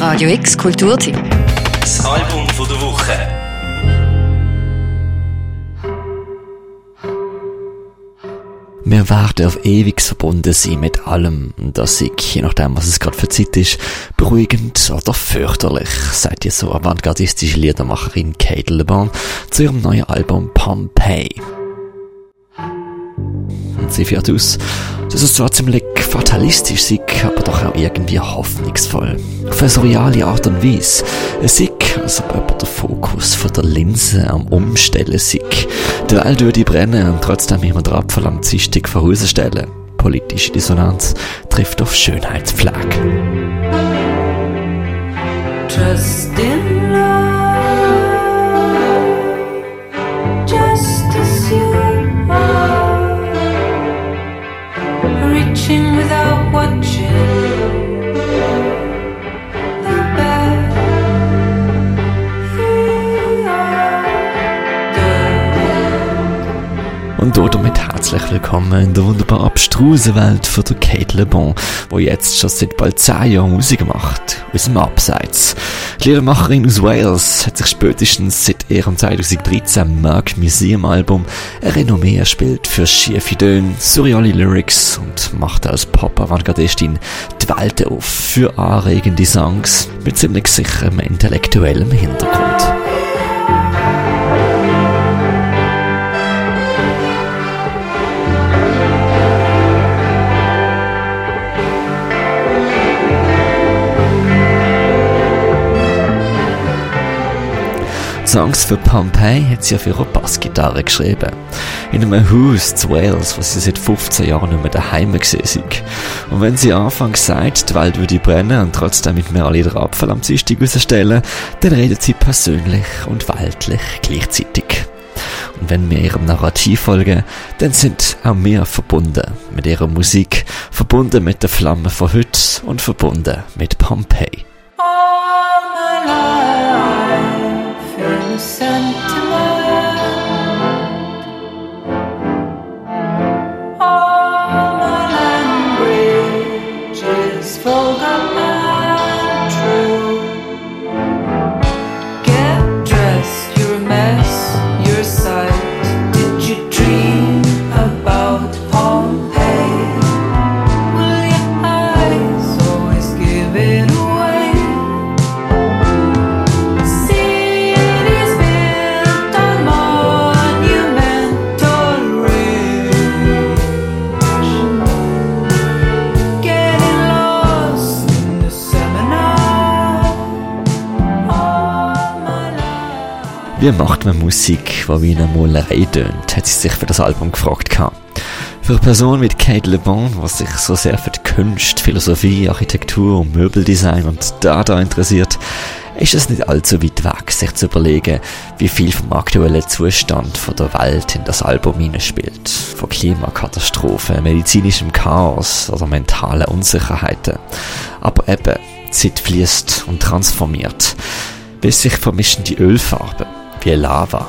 Radio X Kulturtipp. Das Album von der Woche. Wir werden auf ewig verbunden sein mit allem. Das ist, je nachdem, was es gerade für Zeit ist, beruhigend oder fürchterlich, sagt die so avantgardistische Liedermacherin Kate Le Bon zu ihrem neuen Album Pompeii. Sie führt aus, dass es zwar ziemlich fatalistisch ist, aber doch auch irgendwie hoffnungsvoll. Auf eine surreale Art und Weise. Ist, als ob jemand den Fokus von der Linse am Umstellen ist. Die Welt würde brennen und trotzdem immer der Apfel am Zistig vorausstellen. Politische Dissonanz trifft auf Schönheitspflege. Trust in love, Und damit herzlich willkommen in der wunderbar abstrusen Welt von der Kate Le Bon, wo jetzt schon seit bald 10 Jahren Musik macht, aus dem Abseits. Die Liedermacherin aus Wales hat sich spätestens seit ihrem 2013 Merck Museum Album ein Renommee erspielt für schiefe Töne, surreale Lyrics und macht als Pop-Avantgardistin die Welt auf für anregende Songs mit ziemlich sicherem intellektuellem Hintergrund. Songs für Pompeii hat sie auf ihrer Bassgitarre geschrieben. In einem Haus zu Wales, wo sie seit 15 Jahren nicht mehr daheim gewesen. Und wenn sie anfangs sagt, die Welt würde brennen und trotzdem mit mehr Lieder Apfel am Dienstag rausstellen, dann redet sie persönlich und weltlich gleichzeitig. Und wenn wir ihrem Narrativ folgen, dann sind auch wir verbunden mit ihrer Musik, verbunden mit der Flamme von heute und verbunden mit Pompeii. Wie macht man Musik, die wie eine Malerei tönt, hat sie sich für das Album gefragt. Für eine Person wie Kate Le Bon, die sich so sehr für die Kunst, Philosophie, Architektur und Möbeldesign und Data interessiert, ist es nicht allzu weit weg, sich zu überlegen, wie viel vom aktuellen Zustand von der Welt in das Album hineinspielt. Von Klimakatastrophen, medizinischem Chaos oder mentalen Unsicherheiten. Aber eben, Zeit fließt und transformiert. Bis sich vermischen die Ölfarben, wie Lava,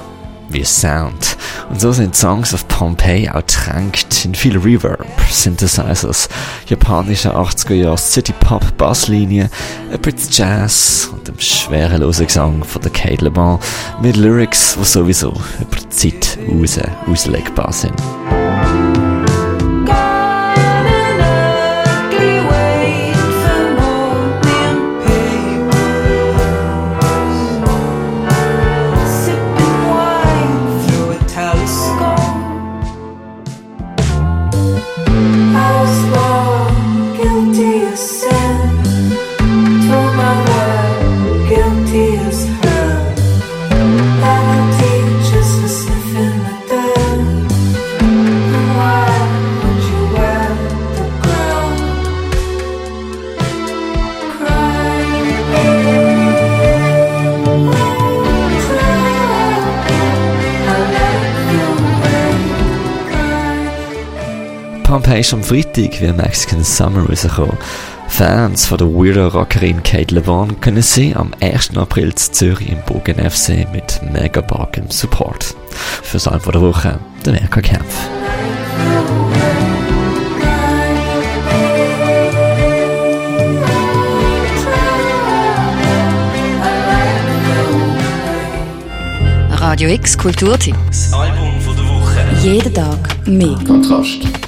wie Sound. Und so sind Songs auf Pompeii auch tränkt in viel Reverb, Synthesizers, japanische 80er Jahre City Pop Basslinie, ein bisschen Jazz und dem schwerelosen Gesang von der Kate Le Bon mit Lyrics, die sowieso über die Zeit raus auslegbar sind. Bandcamp ist am Freitag wie Mexican Summer rausgekommen. Fans von der Weirdo Rockerin Kate Levon können sie am 1. April zu Zürich im Bogen FC mit mega im Support. Fürs Album der Woche, der Merker Kampf. Radio X Kulturtipps. Album von der Woche. Jeden Tag mehr. Kontrast.